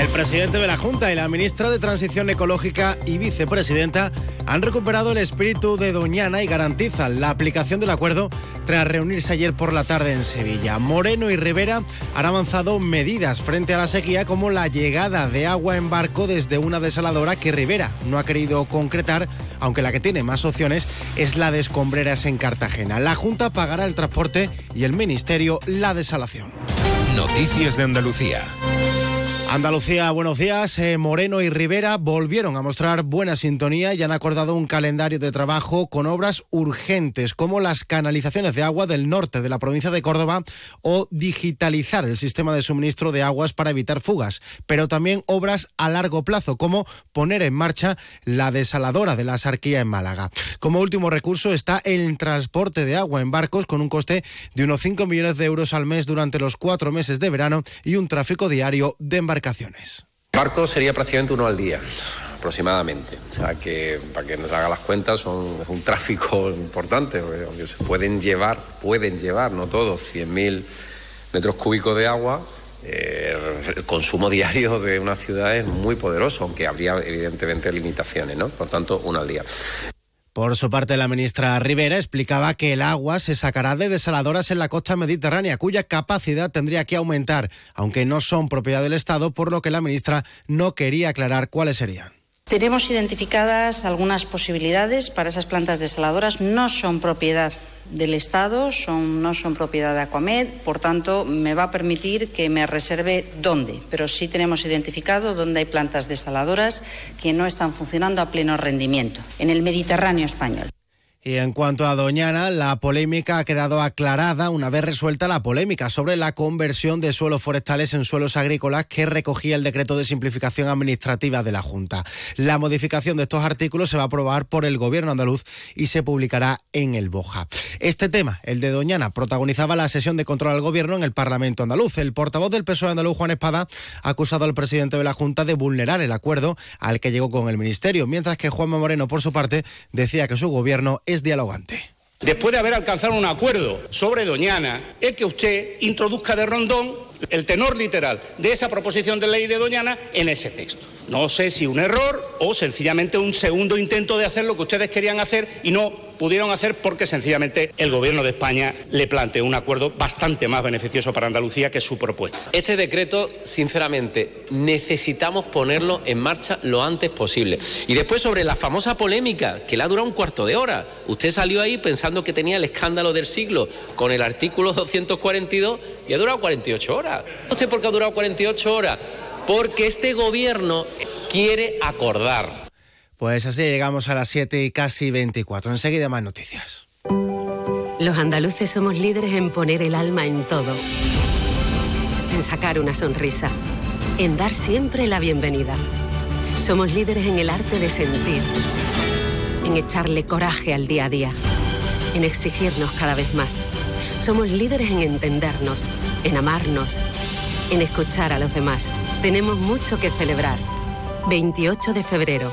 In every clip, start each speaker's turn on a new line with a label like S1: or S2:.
S1: El presidente de la Junta y la ministra de Transición Ecológica y vicepresidenta han recuperado el espíritu de Doñana y garantizan la aplicación del acuerdo tras reunirse ayer por la tarde en Sevilla. Moreno y Rivera han avanzado medidas frente a la sequía como la llegada de agua en barco desde una desaladora que Rivera no ha querido concretar, aunque la que tiene más opciones es la de escombreras en Cartagena. La Junta pagará el transporte y el Ministerio la desalación.
S2: Noticias de Andalucía.
S1: Andalucía, buenos días. Eh, Moreno y Rivera volvieron a mostrar buena sintonía y han acordado un calendario de trabajo con obras urgentes como las canalizaciones de agua del norte de la provincia de Córdoba o digitalizar el sistema de suministro de aguas para evitar fugas, pero también obras a largo plazo como poner en marcha la desaladora de la Sarquía en Málaga. Como último recurso está el transporte de agua en barcos con un coste de unos 5 millones de euros al mes durante los cuatro meses de verano y un tráfico diario de embarcaciones embarcaciones.
S3: Barco sería prácticamente uno al día aproximadamente. O sea que, para que nos haga las cuentas, son, es un tráfico importante, se pueden llevar, pueden llevar, no todos, 100.000 metros cúbicos de agua. Eh, el consumo diario de una ciudad es muy poderoso, aunque habría evidentemente limitaciones, ¿no? Por tanto, uno al día.
S1: Por su parte, la ministra Rivera explicaba que el agua se sacará de desaladoras en la costa mediterránea, cuya capacidad tendría que aumentar, aunque no son propiedad del Estado, por lo que la ministra no quería aclarar cuáles serían.
S4: Tenemos identificadas algunas posibilidades para esas plantas desaladoras, no son propiedad del Estado, son, no son propiedad de Aquamed, por tanto, me va a permitir que me reserve dónde, pero sí tenemos identificado dónde hay plantas desaladoras que no están funcionando a pleno rendimiento, en el Mediterráneo español.
S1: Y en cuanto a Doñana, la polémica ha quedado aclarada una vez resuelta la polémica sobre la conversión de suelos forestales en suelos agrícolas que recogía el decreto de simplificación administrativa de la Junta. La modificación de estos artículos se va a aprobar por el Gobierno andaluz y se publicará en el Boja. Este tema, el de Doñana, protagonizaba la sesión de control al Gobierno en el Parlamento andaluz. El portavoz del PSOE andaluz, Juan Espada, ha acusado al presidente de la Junta de vulnerar el acuerdo al que llegó con el Ministerio, mientras que Juanma Moreno, por su parte, decía que su Gobierno es dialogante.
S5: Después de haber alcanzado un acuerdo sobre Doñana, es que usted introduzca de rondón el tenor literal de esa proposición de ley de Doñana en ese texto. No sé si un error o sencillamente un segundo intento de hacer lo que ustedes querían hacer y no pudieron hacer porque sencillamente el Gobierno de España le planteó un acuerdo bastante más beneficioso para Andalucía que su propuesta.
S3: Este decreto, sinceramente, necesitamos ponerlo en marcha lo antes posible. Y después sobre la famosa polémica, que le ha durado un cuarto de hora. Usted salió ahí pensando que tenía el escándalo del siglo con el artículo 242 y ha durado 48 horas. No sé por qué ha durado 48 horas porque este gobierno quiere acordar.
S1: Pues así llegamos a las 7 y casi 24. Enseguida más noticias.
S6: Los andaluces somos líderes en poner el alma en todo. En sacar una sonrisa. En dar siempre la bienvenida. Somos líderes en el arte de sentir. En echarle coraje al día a día. En exigirnos cada vez más. Somos líderes en entendernos. En amarnos. En escuchar a los demás tenemos mucho que celebrar. 28 de febrero,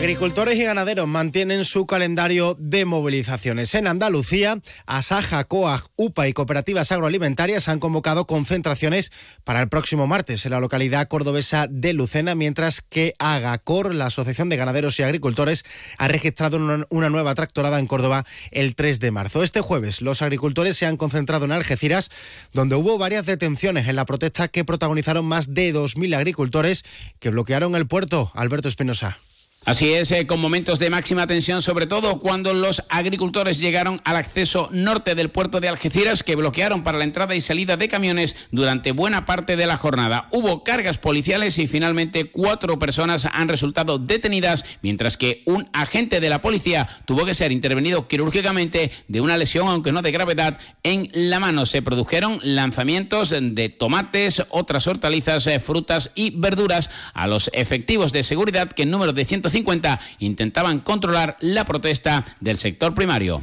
S1: Agricultores y ganaderos mantienen su calendario de movilizaciones. En Andalucía, Asaja, COAG, UPA y cooperativas agroalimentarias han convocado concentraciones para el próximo martes en la localidad cordobesa de Lucena, mientras que Agacor, la Asociación de Ganaderos y Agricultores, ha registrado una nueva tractorada en Córdoba el 3 de marzo. Este jueves, los agricultores se han concentrado en Algeciras, donde hubo varias detenciones en la protesta que protagonizaron más de 2.000 agricultores que bloquearon el puerto. Alberto Espinosa.
S7: Así es, eh, con momentos de máxima tensión, sobre todo cuando los agricultores llegaron al acceso norte del puerto de Algeciras, que bloquearon para la entrada y salida de camiones durante buena parte de la jornada. Hubo cargas policiales y finalmente cuatro personas han resultado detenidas, mientras que un agente de la policía tuvo que ser intervenido quirúrgicamente de una lesión, aunque no de gravedad, en la mano. Se produjeron lanzamientos de tomates, otras hortalizas, eh, frutas y verduras a los efectivos de seguridad que en número de 150 intentaban controlar la protesta del sector primario.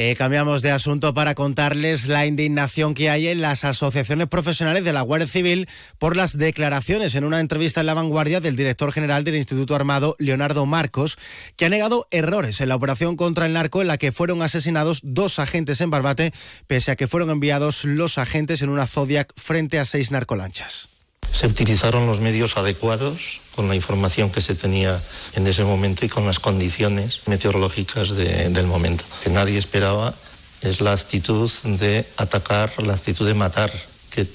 S1: Eh, cambiamos de asunto para contarles la indignación que hay en las asociaciones profesionales de la Guardia Civil por las declaraciones en una entrevista en La Vanguardia del director general del Instituto Armado, Leonardo Marcos, que ha negado errores en la operación contra el narco en la que fueron asesinados dos agentes en Barbate, pese a que fueron enviados los agentes en una Zodiac frente a seis narcolanchas.
S8: Se utilizaron los medios adecuados con la información que se tenía en ese momento y con las condiciones meteorológicas del momento. Que nadie esperaba es la actitud de atacar, la actitud de matar que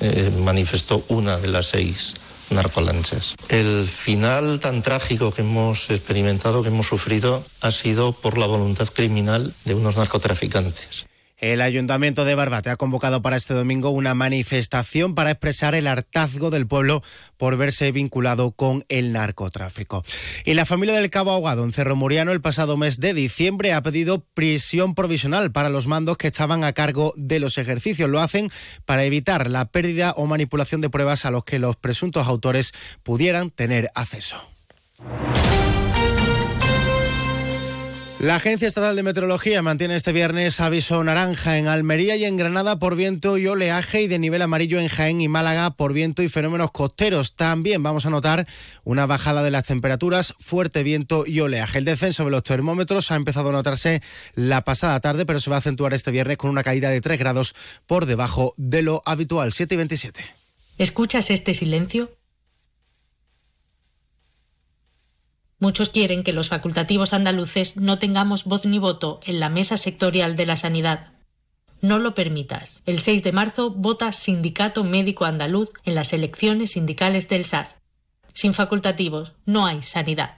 S8: eh, manifestó una de las seis narcolanchas. El final tan trágico que hemos experimentado, que hemos sufrido, ha sido por la voluntad criminal de unos narcotraficantes.
S1: El Ayuntamiento de Barbate ha convocado para este domingo una manifestación para expresar el hartazgo del pueblo por verse vinculado con el narcotráfico. Y la familia del Cabo Ahogado en Cerro Muriano el pasado mes de diciembre ha pedido prisión provisional para los mandos que estaban a cargo de los ejercicios. Lo hacen para evitar la pérdida o manipulación de pruebas a los que los presuntos autores pudieran tener acceso. La Agencia Estatal de Meteorología mantiene este viernes aviso naranja en Almería y en Granada por viento y oleaje y de nivel amarillo en Jaén y Málaga por viento y fenómenos costeros. También vamos a notar una bajada de las temperaturas, fuerte viento y oleaje. El descenso de los termómetros ha empezado a notarse la pasada tarde, pero se va a acentuar este viernes con una caída de 3 grados por debajo de lo habitual, 7 y 27.
S9: ¿Escuchas este silencio? Muchos quieren que los facultativos andaluces no tengamos voz ni voto en la mesa sectorial de la sanidad. No lo permitas. El 6 de marzo vota Sindicato Médico Andaluz en las elecciones sindicales del SAS. Sin facultativos no hay sanidad.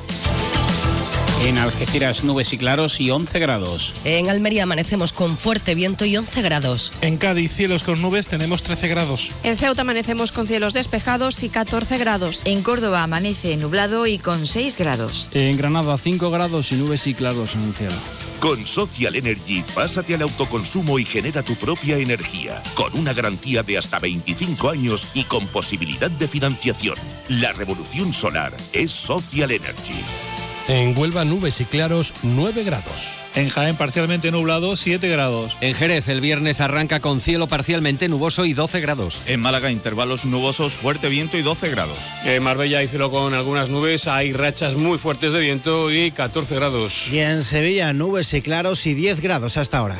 S7: En Algeciras nubes y claros y 11 grados.
S10: En Almería amanecemos con fuerte viento y 11 grados.
S11: En Cádiz cielos con nubes tenemos 13 grados.
S12: En Ceuta amanecemos con cielos despejados y 14 grados.
S13: En Córdoba amanece nublado y con 6 grados.
S14: En Granada 5 grados y nubes y claros en el cielo.
S15: Con Social Energy, pásate al autoconsumo y genera tu propia energía, con una garantía de hasta 25 años y con posibilidad de financiación. La revolución solar es Social Energy.
S16: En Huelva nubes y claros 9 grados.
S11: En Jaén parcialmente nublado 7 grados.
S17: En Jerez el viernes arranca con cielo parcialmente nuboso y 12 grados.
S18: En Málaga intervalos nubosos, fuerte viento y 12 grados.
S19: En Marbella hay cielo con algunas nubes, hay rachas muy fuertes de viento y 14 grados.
S1: Y en Sevilla nubes y claros y 10 grados hasta ahora.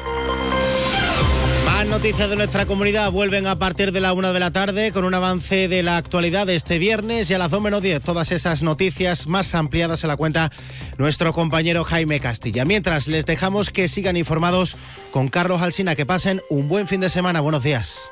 S1: Noticias de nuestra comunidad vuelven a partir de la una de la tarde con un avance de la actualidad de este viernes y a las 2 menos 10 todas esas noticias más ampliadas se la cuenta nuestro compañero Jaime Castilla. Mientras les dejamos que sigan informados con Carlos Alsina, que pasen un buen fin de semana. Buenos días.